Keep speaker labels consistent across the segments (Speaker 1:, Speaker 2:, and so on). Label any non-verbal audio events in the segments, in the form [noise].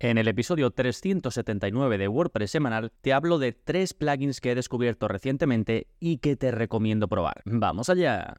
Speaker 1: En el episodio 379 de WordPress semanal te hablo de tres plugins que he descubierto recientemente y que te recomiendo probar. ¡Vamos allá!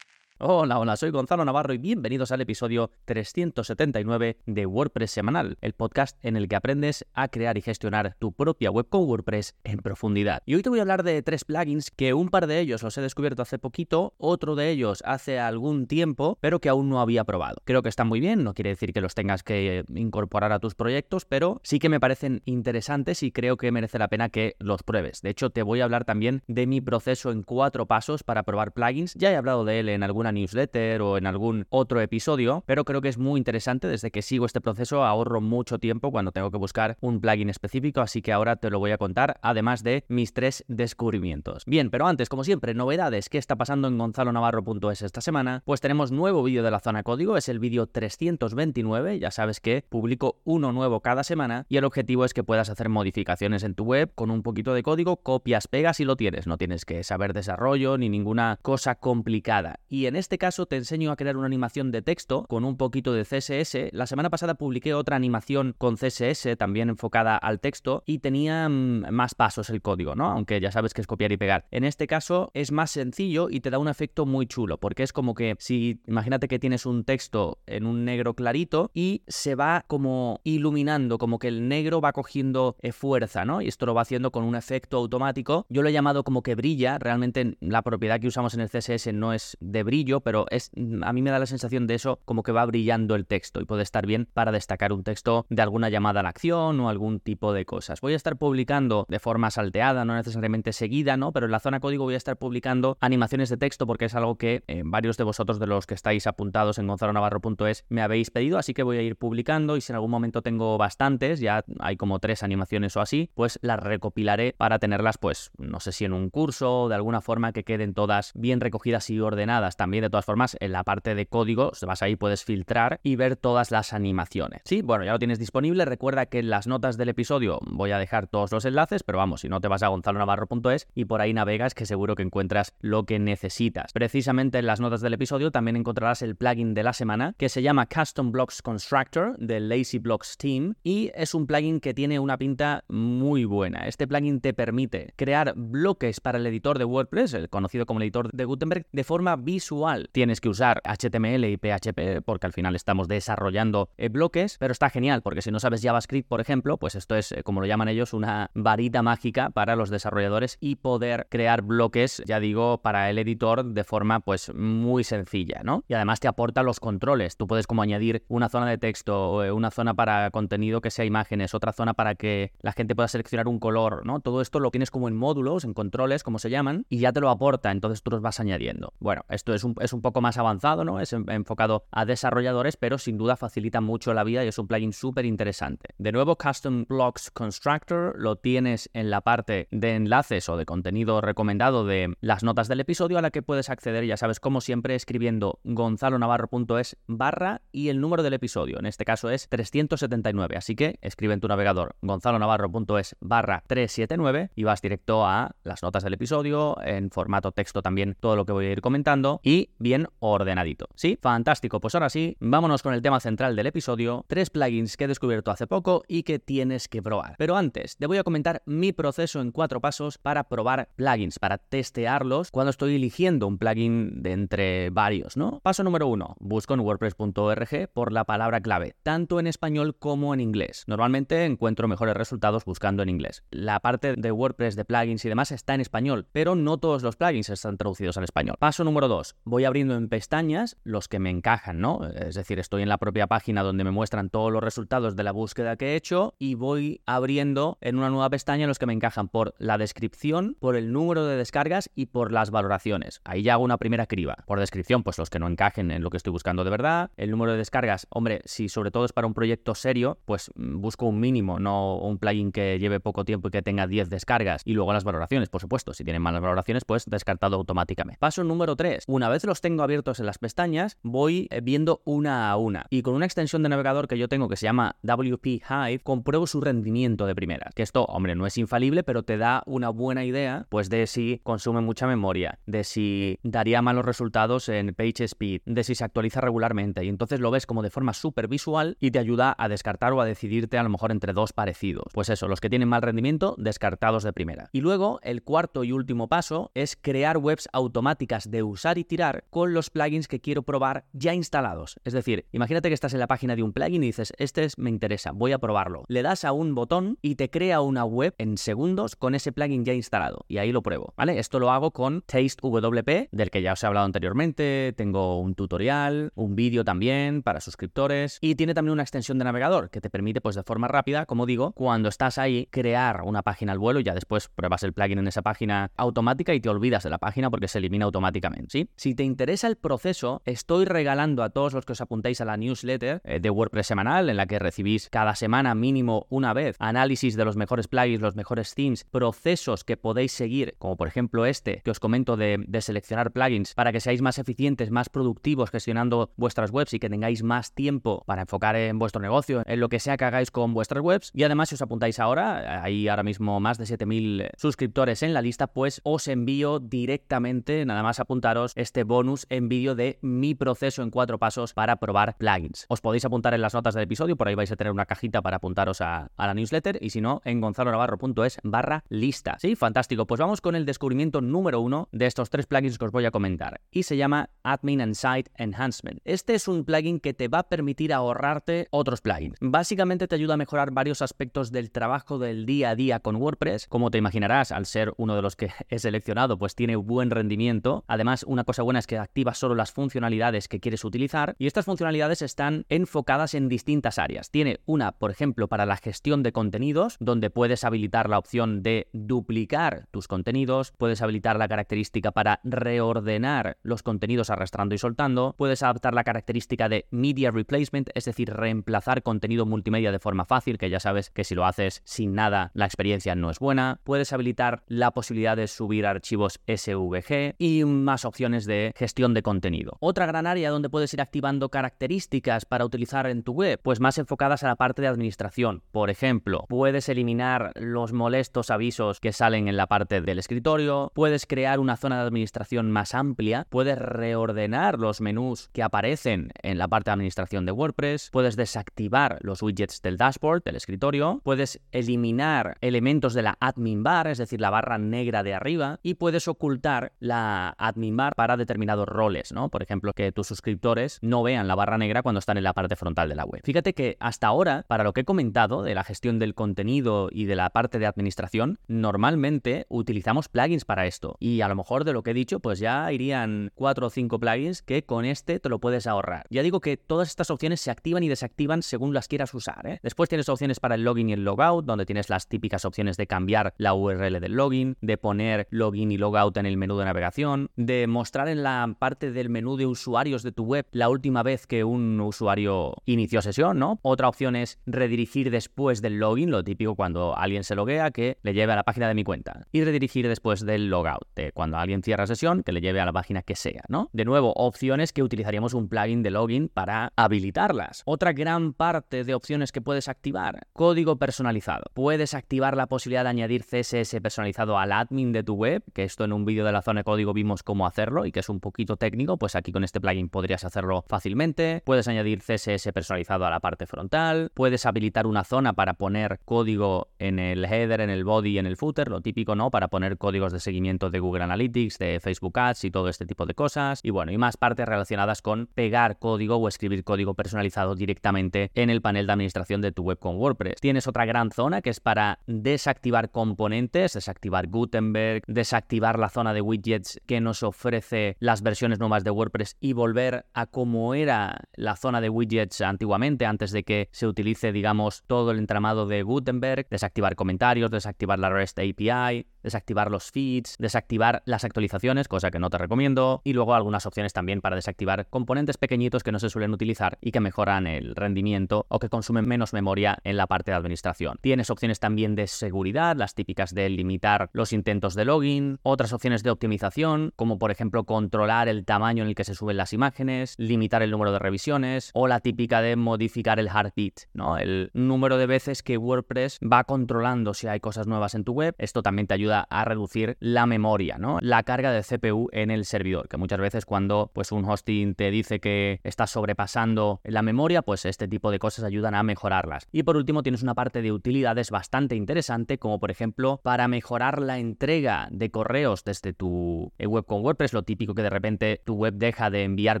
Speaker 1: Hola, hola, soy Gonzalo Navarro y bienvenidos al episodio 379 de WordPress Semanal, el podcast en el que aprendes a crear y gestionar tu propia web con WordPress en profundidad. Y hoy te voy a hablar de tres plugins que un par de ellos los he descubierto hace poquito, otro de ellos hace algún tiempo, pero que aún no había probado. Creo que están muy bien, no quiere decir que los tengas que incorporar a tus proyectos, pero sí que me parecen interesantes y creo que merece la pena que los pruebes. De hecho, te voy a hablar también de mi proceso en cuatro pasos para probar plugins. Ya he hablado de él en alguna newsletter o en algún otro episodio, pero creo que es muy interesante. Desde que sigo este proceso ahorro mucho tiempo cuando tengo que buscar un plugin específico, así que ahora te lo voy a contar, además de mis tres descubrimientos. Bien, pero antes, como siempre, novedades. ¿Qué está pasando en gonzalonavarro.es esta semana? Pues tenemos nuevo vídeo de la zona código, es el vídeo 329. Ya sabes que publico uno nuevo cada semana y el objetivo es que puedas hacer modificaciones en tu web con un poquito de código, copias, pegas y lo tienes. No tienes que saber desarrollo ni ninguna cosa complicada. Y en este caso te enseño a crear una animación de texto con un poquito de CSS. La semana pasada publiqué otra animación con CSS también enfocada al texto y tenía mm, más pasos el código, ¿no? Aunque ya sabes que es copiar y pegar. En este caso es más sencillo y te da un efecto muy chulo porque es como que si imagínate que tienes un texto en un negro clarito y se va como iluminando, como que el negro va cogiendo eh, fuerza, ¿no? Y esto lo va haciendo con un efecto automático. Yo lo he llamado como que brilla, realmente la propiedad que usamos en el CSS no es de brillo pero es mm, a mí me da la sensación de eso como que va brillando el texto y puede estar bien para destacar un texto de alguna llamada a la acción o algún tipo de cosas. Voy a estar publicando de forma salteada, no necesariamente seguida, ¿no? Pero en la zona código voy a estar publicando animaciones de texto porque es algo que eh, varios de vosotros de los que estáis apuntados en gonzalonavarro.es me habéis pedido, así que voy a ir publicando y si en algún momento tengo bastantes, ya hay como tres animaciones o así, pues las recopilaré para tenerlas pues no sé si en un curso o de alguna forma que queden todas bien recogidas y ordenadas también de todas formas, en la parte de código, vas ahí, puedes filtrar y ver todas las animaciones. Sí, bueno, ya lo tienes disponible. Recuerda que en las notas del episodio voy a dejar todos los enlaces, pero vamos, si no te vas a gonzalonavarro.es y por ahí navegas, que seguro que encuentras lo que necesitas. Precisamente en las notas del episodio también encontrarás el plugin de la semana que se llama Custom Blocks Constructor de Lazy Blocks Team y es un plugin que tiene una pinta muy buena. Este plugin te permite crear bloques para el editor de WordPress, el conocido como el editor de Gutenberg, de forma visual tienes que usar HTML y PHP porque al final estamos desarrollando eh, bloques, pero está genial porque si no sabes JavaScript, por ejemplo, pues esto es, eh, como lo llaman ellos, una varita mágica para los desarrolladores y poder crear bloques, ya digo, para el editor de forma pues muy sencilla, ¿no? Y además te aporta los controles. Tú puedes como añadir una zona de texto, eh, una zona para contenido que sea imágenes, otra zona para que la gente pueda seleccionar un color, ¿no? Todo esto lo tienes como en módulos, en controles, como se llaman, y ya te lo aporta, entonces tú los vas añadiendo. Bueno, esto es un es un poco más avanzado, ¿no? Es enfocado a desarrolladores, pero sin duda facilita mucho la vida y es un plugin súper interesante. De nuevo, Custom Blocks Constructor lo tienes en la parte de enlaces o de contenido recomendado de las notas del episodio a la que puedes acceder, ya sabes, como siempre, escribiendo gonzalonavarro.es barra y el número del episodio. En este caso es 379, así que escribe en tu navegador gonzalonavarro.es barra 379 y vas directo a las notas del episodio, en formato texto también todo lo que voy a ir comentando y bien ordenadito. ¿Sí? Fantástico. Pues ahora sí, vámonos con el tema central del episodio, tres plugins que he descubierto hace poco y que tienes que probar. Pero antes, te voy a comentar mi proceso en cuatro pasos para probar plugins, para testearlos cuando estoy eligiendo un plugin de entre varios, ¿no? Paso número uno, busco en wordpress.org por la palabra clave, tanto en español como en inglés. Normalmente encuentro mejores resultados buscando en inglés. La parte de WordPress de plugins y demás está en español, pero no todos los plugins están traducidos al español. Paso número dos, voy abriendo en pestañas los que me encajan, ¿no? Es decir, estoy en la propia página donde me muestran todos los resultados de la búsqueda que he hecho y voy abriendo en una nueva pestaña los que me encajan por la descripción, por el número de descargas y por las valoraciones. Ahí ya hago una primera criba. Por descripción, pues los que no encajen en lo que estoy buscando de verdad. El número de descargas, hombre, si sobre todo es para un proyecto serio, pues mm, busco un mínimo, no un plugin que lleve poco tiempo y que tenga 10 descargas. Y luego las valoraciones, por supuesto. Si tienen malas valoraciones, pues descartado automáticamente. Paso número 3. Una vez los tengo abiertos en las pestañas, voy eh, viendo una a una. Y con una extensión de navegador que yo tengo que se llama WP Hive, compruebo su rendimiento de primera. Que esto, hombre, no es infalible, pero te da una buena idea, pues, de si consume mucha memoria, de si daría malos resultados en page speed, de si se actualiza regularmente. Y entonces lo ves como de forma súper visual y te ayuda a descartar o a decidirte a lo mejor entre dos parecidos. Pues eso, los que tienen mal rendimiento, descartados de primera. Y luego, el cuarto y último paso es crear webs automáticas de usar y tirar con los plugins que quiero probar ya instalados. Es decir, imagínate que estás en la página de un plugin y dices, este es, me interesa, voy a probarlo. Le das a un botón y te crea una web en segundos con ese plugin ya instalado. Y ahí lo pruebo, ¿vale? Esto lo hago con TasteWP, del que ya os he hablado anteriormente. Tengo un tutorial, un vídeo también para suscriptores y tiene también una extensión de navegador que te permite, pues de forma rápida, como digo, cuando estás ahí, crear una página al vuelo y ya después pruebas el plugin en esa página automática y te olvidas de la página porque se elimina automáticamente, ¿sí? Si te interesa el proceso, estoy regalando a todos los que os apuntéis a la newsletter eh, de WordPress semanal en la que recibís cada semana mínimo una vez análisis de los mejores plugins, los mejores themes, procesos que podéis seguir, como por ejemplo este que os comento de, de seleccionar plugins para que seáis más eficientes, más productivos gestionando vuestras webs y que tengáis más tiempo para enfocar en vuestro negocio, en lo que sea que hagáis con vuestras webs. Y además, si os apuntáis ahora, hay ahora mismo más de 7000 suscriptores en la lista, pues os envío directamente, nada más apuntaros, este bonus en vídeo de mi proceso en cuatro pasos para probar plugins. Os podéis apuntar en las notas del episodio, por ahí vais a tener una cajita para apuntaros a, la newsletter y si no, en gonzalonavarro.es barra lista. Sí, fantástico. Pues vamos con el descubrimiento número uno de estos tres plugins que os voy a comentar y se llama Admin and Site Enhancement. Este es un plugin que te va a permitir ahorrarte otros plugins. Básicamente te ayuda a mejorar varios aspectos del trabajo del día a día con WordPress. Como te imaginarás, al ser uno de los que [laughs] he seleccionado, pues tiene buen rendimiento. Además, una cosa buena que activa solo las funcionalidades que quieres utilizar y estas funcionalidades están enfocadas en distintas áreas. Tiene una, por ejemplo, para la gestión de contenidos, donde puedes habilitar la opción de duplicar tus contenidos, puedes habilitar la característica para reordenar los contenidos arrastrando y soltando, puedes adaptar la característica de media replacement, es decir, reemplazar contenido multimedia de forma fácil, que ya sabes que si lo haces sin nada la experiencia no es buena, puedes habilitar la posibilidad de subir archivos SVG y más opciones de gestión de contenido. Otra gran área donde puedes ir activando características para utilizar en tu web, pues más enfocadas a la parte de administración. Por ejemplo, puedes eliminar los molestos avisos que salen en la parte del escritorio, puedes crear una zona de administración más amplia, puedes reordenar los menús que aparecen en la parte de administración de WordPress, puedes desactivar los widgets del dashboard, del escritorio, puedes eliminar elementos de la admin bar, es decir, la barra negra de arriba, y puedes ocultar la admin bar para determinados roles, ¿no? Por ejemplo, que tus suscriptores no vean la barra negra cuando están en la parte frontal de la web. Fíjate que hasta ahora, para lo que he comentado de la gestión del contenido y de la parte de administración, normalmente utilizamos plugins para esto. Y a lo mejor de lo que he dicho, pues ya irían cuatro o cinco plugins que con este te lo puedes ahorrar. Ya digo que todas estas opciones se activan y desactivan según las quieras usar. ¿eh? Después tienes opciones para el login y el logout, donde tienes las típicas opciones de cambiar la URL del login, de poner login y logout en el menú de navegación, de mostrar en la parte del menú de usuarios de tu web la última vez que un usuario inició sesión, ¿no? Otra opción es redirigir después del login, lo típico cuando alguien se loguea, que le lleve a la página de mi cuenta. Y redirigir después del logout, cuando alguien cierra sesión, que le lleve a la página que sea, ¿no? De nuevo, opciones que utilizaríamos un plugin de login para habilitarlas. Otra gran parte de opciones que puedes activar, código personalizado. Puedes activar la posibilidad de añadir CSS personalizado al admin de tu web, que esto en un vídeo de la zona de código vimos cómo hacerlo y que es un poquito técnico, pues aquí con este plugin podrías hacerlo fácilmente. Puedes añadir CSS personalizado a la parte frontal, puedes habilitar una zona para poner código en el header, en el body y en el footer, lo típico, ¿no? Para poner códigos de seguimiento de Google Analytics, de Facebook Ads y todo este tipo de cosas. Y bueno, y más partes relacionadas con pegar código o escribir código personalizado directamente en el panel de administración de tu web con WordPress. Tienes otra gran zona que es para desactivar componentes, desactivar Gutenberg, desactivar la zona de widgets que nos ofrece las versiones nuevas de WordPress y volver a como era la zona de widgets antiguamente, antes de que se utilice, digamos, todo el entramado de Gutenberg, desactivar comentarios, desactivar la REST API, desactivar los feeds, desactivar las actualizaciones, cosa que no te recomiendo, y luego algunas opciones también para desactivar componentes pequeñitos que no se suelen utilizar y que mejoran el rendimiento o que consumen menos memoria en la parte de administración. Tienes opciones también de seguridad, las típicas de limitar los intentos de login, otras opciones de optimización, como por ejemplo controlar el tamaño en el que se suben las imágenes, limitar el número de revisiones, o la típica de modificar el heartbeat, ¿no? El número de veces que WordPress va controlando si hay cosas nuevas en tu web. Esto también te ayuda a reducir la memoria, ¿no? La carga de CPU en el servidor, que muchas veces cuando pues un hosting te dice que estás sobrepasando la memoria, pues este tipo de cosas ayudan a mejorarlas. Y por último tienes una parte de utilidades bastante interesante, como por ejemplo para mejorar la entrega de correos desde tu eh, web con WordPress, lo típico que de repente tu web deja de enviar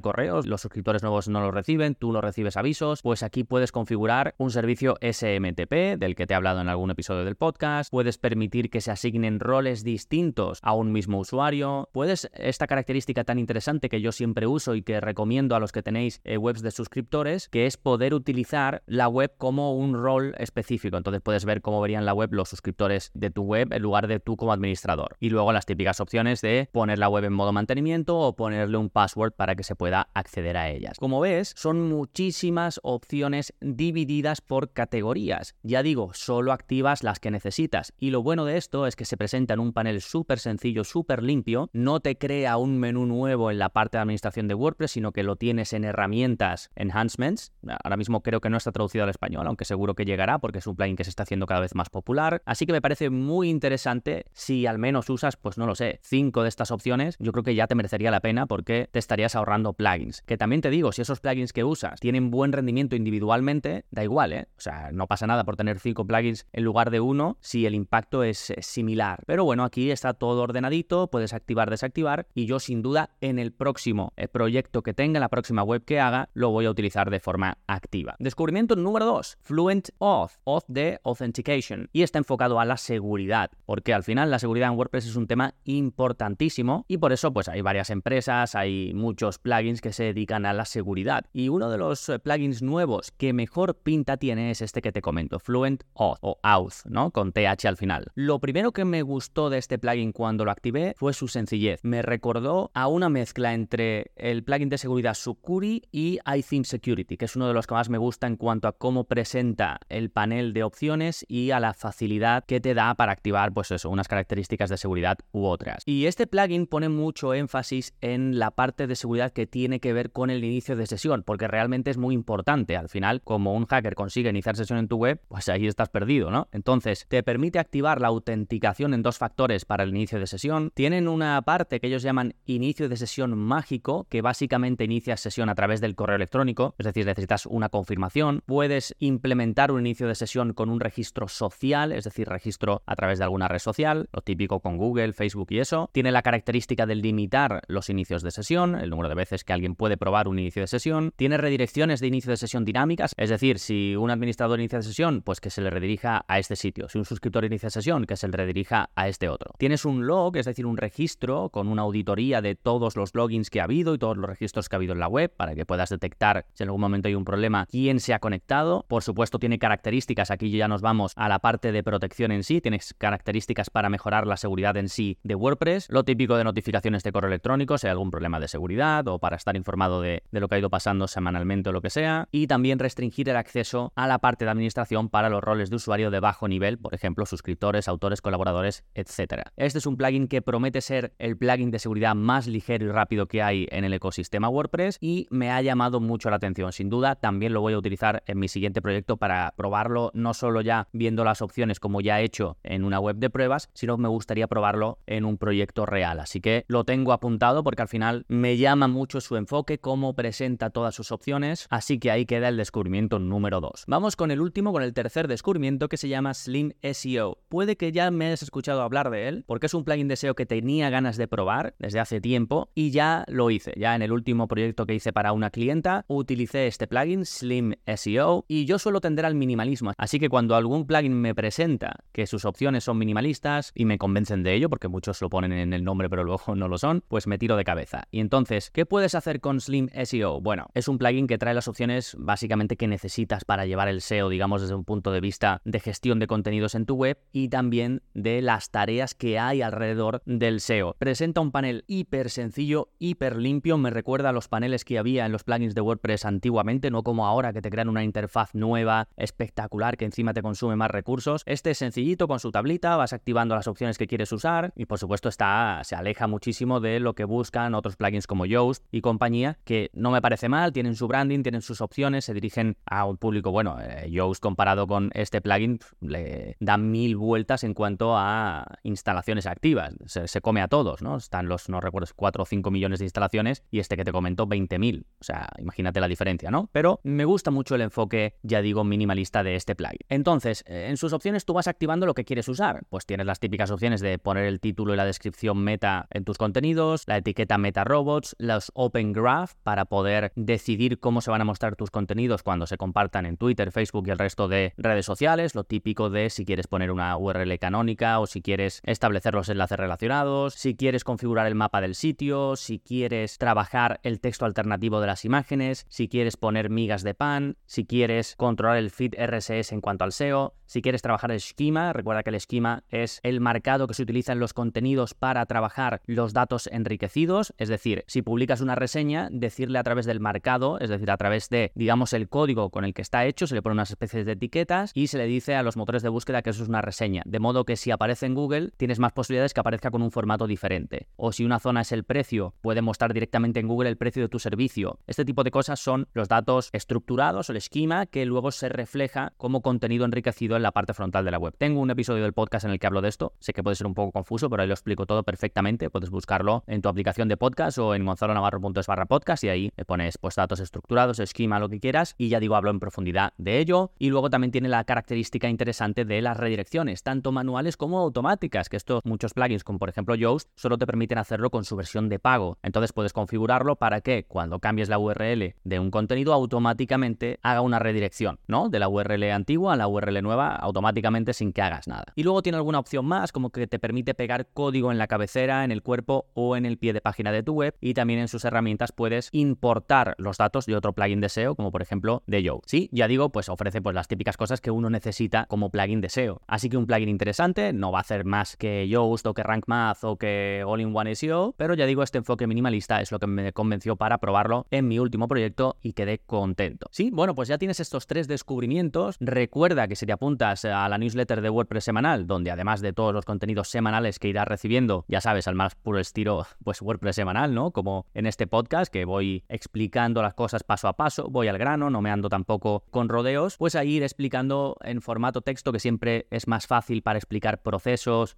Speaker 1: correos, los suscriptores nuevos no los reciben, tú no recibes avisos, pues aquí puedes configurar un servicio SMTP, del que te he hablado en algún episodio del podcast, puedes permitir que se asignen roles distintos a un mismo usuario, puedes esta característica tan interesante que yo siempre uso y que recomiendo a los que tenéis eh, webs de suscriptores, que es poder utilizar la web como un rol específico. Entonces puedes ver cómo verían la web los suscriptores de tu web en lugar de tú como administrador. Y luego las típicas opciones de poner la web en modo mantenimiento o ponerle un password para que se pueda acceder a ellas. Como ves, son muchísimas opciones divididas por categorías. Ya digo, solo activas las que necesitas. Y lo bueno de esto es que se presenta en un panel súper sencillo, súper limpio. No te crea un menú nuevo en la parte de administración de WordPress, sino que lo tienes en herramientas, enhancements. Ahora mismo creo que no está traducido al español, aunque seguro que llegará porque es un plugin que se está haciendo cada vez más popular. Así que me parece muy interesante si al menos usas, pues no lo sé, cinco de estas opciones. Yo creo que ya te merecería la pena porque te estarías ahorrando plugins. Que también te digo, si esos plugins que usas tienen buen rendimiento individualmente, da igual, ¿eh? O sea, no pasa nada por tener cinco plugins en lugar de uno si el impacto es similar. Pero bueno, aquí está todo ordenadito, puedes activar, desactivar y yo sin duda en el próximo eh, proyecto que tenga, la próxima web que haga, lo voy a utilizar de forma activa. Descubrimiento número 2, Fluent Auth, Auth de Authentication y está enfocado a la seguridad, porque al final la seguridad en WordPress es un tema importantísimo y por eso pues hay varias empresas, hay muchos plugins que se dedican a la seguridad y uno de los eh, plugins nuevos que mejor pinta tiene es este que te comento, Fluent Auth o Auth, ¿no? Con TH al final. Lo primero que me gustó de este plugin cuando lo activé fue su sencillez. Me recordó a una mezcla entre el plugin de seguridad Sucuri y iTheme Security, que es uno de los que más me gusta en cuanto a cómo presenta el panel de opciones y a la facilidad que te da para activar, pues eso, unas características de seguridad u otras. Y este plugin pone mucho énfasis en la parte de seguridad que tiene que ver con el inicio de sesión, porque realmente es muy importante. Al final, como un hacker consigue iniciar sesión en tu web, pues ahí estás perdido, ¿no? Entonces, te permite activar la autenticación en dos factores para el inicio de sesión. Tienen una parte que ellos llaman inicio de sesión mágico, que básicamente inicia sesión a través del correo electrónico, es decir, necesitas una confirmación. Puedes implementar un inicio de sesión con un registro social, es decir, registro a través de alguna red social, lo típico con Google, Facebook y eso. Tiene la característica de limitar los inicios de sesión, el número de veces que alguien puede probar un inicio de sesión. Tiene redirecciones de inicio de sesión dinámicas, es decir, si un administrador inicia sesión, pues que se le redirija a este sitio. Si un suscriptor inicia sesión, que se le redirija a este otro. Tienes un log, es decir, un registro con una auditoría de todos los logins que ha habido y todos los registros que ha habido en la web para que puedas detectar si en algún momento hay un problema quién se ha conectado. Por supuesto, tiene características, aquí ya nos vamos a la parte de protección en sí, tienes características para mejorar la seguridad en sí de WordPress, lo típico de notificaciones de correo electrónico, si hay algún problema de seguridad o para estar informado de, de lo que ha ido pasando semanalmente o lo que sea, y también restringir el acceso a la parte de administración para los roles de usuario de bajo nivel, por ejemplo, suscriptores, autores, colaboradores, etc. Este es un plugin que promete ser el plugin de seguridad más ligero y rápido que hay en el ecosistema WordPress y me ha llamado mucho la atención. Sin duda, también lo voy a utilizar en mi siguiente proyecto para probarlo, no solo ya viendo las opciones como ya he hecho en una web de pruebas, sino me gustaría probarlo en un proyecto real. Así que lo tengo apuntado porque al final me llama mucho su enfoque, cómo presenta todas sus opciones. Así que ahí queda el descubrimiento número 2. Vamos con el último, con el tercer descubrimiento que se llama Slim SEO. Puede que ya me hayas escuchado hablar de él, porque es un plugin de SEO que tenía ganas de probar desde hace tiempo y ya lo hice. Ya en el último proyecto que hice para una clienta, utilicé este plugin Slim SEO y yo suelo tender al minimalismo. Así que cuando algún plugin me presenta que sus opciones son minimalistas y me convencen de ello, porque muchos lo ponen en el nombre pero luego [laughs] no lo son, pues me tiro de cabeza. Y entonces, ¿qué puedes hacer con Slim SEO? Bueno, es un plugin que trae las opciones básicamente que necesitas para llevar el SEO, digamos, desde un punto de vista de gestión de contenidos en tu web y también de la las tareas que hay alrededor del SEO. Presenta un panel hiper sencillo, hiper limpio, me recuerda a los paneles que había en los plugins de WordPress antiguamente, no como ahora que te crean una interfaz nueva, espectacular, que encima te consume más recursos. Este es sencillito con su tablita, vas activando las opciones que quieres usar y por supuesto está, se aleja muchísimo de lo que buscan otros plugins como Yoast y compañía, que no me parece mal, tienen su branding, tienen sus opciones, se dirigen a un público, bueno, eh, Yoast comparado con este plugin le da mil vueltas en cuanto a instalaciones activas, se, come a todos, ¿no? Están los, no recuerdo, 4 o 5 millones de instalaciones y este que te comentó 20.000, o sea, imagínate la diferencia, ¿no? Pero me gusta mucho el enfoque, ya digo, minimalista de este plugin. Entonces, eh, en sus opciones tú vas activando lo que quieres usar, pues tienes las típicas opciones de poner el título y la descripción meta en tus contenidos, la etiqueta meta robots, los open graph para poder decidir cómo se van a mostrar tus contenidos cuando se compartan en Twitter, Facebook y el resto de redes sociales, lo típico de si quieres poner una URL canónica o si quieres establecer los enlaces relacionados, si quieres configurar el mapa del sitio, si quieres trabajar el texto alternativo de las imágenes, si quieres poner migas de pan, si quieres controlar el feed RSS en cuanto al SEO, si quieres trabajar el esquema, recuerda que el esquema es el marcado que se utiliza en los contenidos para trabajar los datos enriquecidos, es decir, si publicas una reseña, decirle a través del marcado, es decir, a través de, digamos, el código con el que está hecho, se le pone unas especies de etiquetas y se le dice a los motores de búsqueda que eso es una reseña, de modo que si aparece en Google, tienes más posibilidades que aparezca con un formato diferente. O si una zona es el precio, puede mostrar directamente en Google el precio de tu servicio. Este tipo de cosas son los datos estructurados o el esquema que luego se refleja como contenido enriquecido en la parte frontal de la web. Tengo un episodio del podcast en el que hablo de esto, sé que puede ser un poco confuso, pero ahí lo explico todo perfectamente, puedes buscarlo en tu aplicación de podcast o en gonzalonavarro.es barra podcast y ahí le pones pues datos estructurados, esquema, lo que quieras y ya digo, hablo en profundidad de ello y luego también tiene la característica interesante de las redirecciones, tanto manuales como automáticas, que estos muchos plugins como por ejemplo Yoast solo te permiten hacerlo con su versión de pago. Entonces puedes configurarlo para que cuando cambies la URL de un contenido automáticamente haga una redirección, ¿no? De la URL antigua a la URL nueva automáticamente sin que hagas nada. Y luego tiene alguna opción más como que te permite pegar código en la cabecera, en el cuerpo o en el pie de página de tu web y también en sus herramientas puedes importar los datos de otro plugin de SEO como por ejemplo de Yoast. Sí, ya digo, pues ofrece pues las típicas cosas que uno necesita como plugin de SEO. Así que un plugin interesante, no va hacer más que Yoast o que Rank Math o que All-in-One SEO, pero ya digo, este enfoque minimalista es lo que me convenció para probarlo en mi último proyecto y quedé contento. Sí, bueno, pues ya tienes estos tres descubrimientos. Recuerda que si te apuntas a la newsletter de WordPress semanal, donde además de todos los contenidos semanales que irás recibiendo, ya sabes, al más puro estilo, pues WordPress semanal, ¿no? Como en este podcast que voy explicando las cosas paso a paso, voy al grano, no me ando tampoco con rodeos, pues a ir explicando en formato texto que siempre es más fácil para explicar procesos,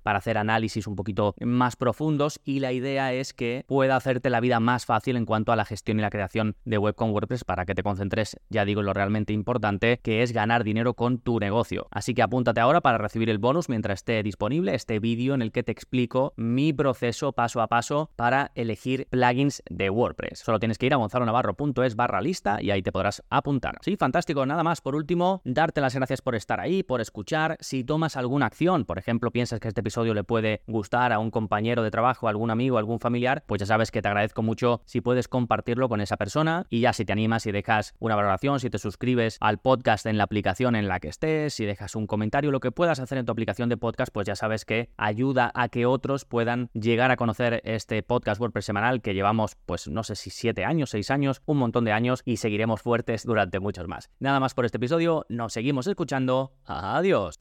Speaker 1: para hacer análisis un poquito más profundos y la idea es que pueda hacerte la vida más fácil en cuanto a la gestión y la creación de web con WordPress para que te concentres, ya digo, en lo realmente importante, que es ganar dinero con tu negocio. Así que apúntate ahora para recibir el bonus mientras esté disponible este vídeo en el que te explico mi proceso paso a paso para elegir plugins de WordPress. Solo tienes que ir a gonzalonavarro.es barra lista y ahí te podrás apuntar. Sí, fantástico. Nada más, por último, darte las gracias por estar ahí, por escuchar. Si tomas alguna acción, por ejemplo, piensas que este episodio le puede gustar a un compañero de trabajo, algún amigo, algún familiar, pues ya sabes que te agradezco mucho si puedes compartirlo con esa persona y ya si te animas y dejas una valoración, si te suscribes al podcast en la aplicación en la que estés, si dejas un comentario, lo que puedas hacer en tu aplicación de podcast, pues ya sabes que ayuda a que otros puedan llegar a conocer este podcast WordPress semanal que llevamos, pues no sé si siete años, seis años, un montón de años y seguiremos fuertes durante muchos más. Nada más por este episodio, nos seguimos escuchando. Adiós.